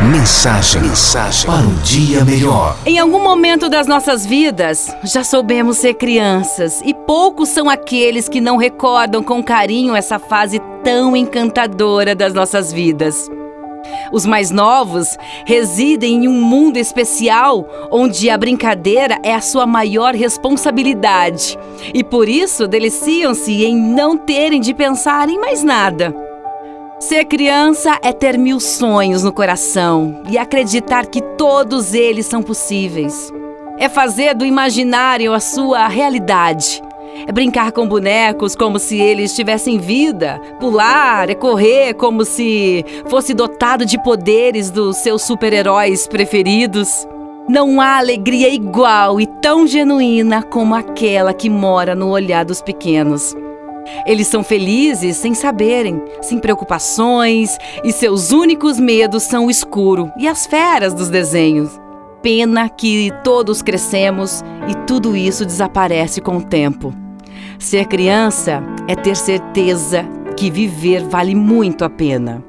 Mensagem, mensagem para um dia melhor. Em algum momento das nossas vidas, já soubemos ser crianças e poucos são aqueles que não recordam com carinho essa fase tão encantadora das nossas vidas. Os mais novos residem em um mundo especial onde a brincadeira é a sua maior responsabilidade e por isso deliciam-se em não terem de pensar em mais nada. Ser criança é ter mil sonhos no coração e acreditar que todos eles são possíveis. É fazer do imaginário a sua realidade. É brincar com bonecos como se eles tivessem vida, pular, é correr como se fosse dotado de poderes dos seus super-heróis preferidos. Não há alegria igual e tão genuína como aquela que mora no olhar dos pequenos. Eles são felizes sem saberem, sem preocupações, e seus únicos medos são o escuro e as feras dos desenhos. Pena que todos crescemos e tudo isso desaparece com o tempo. Ser criança é ter certeza que viver vale muito a pena.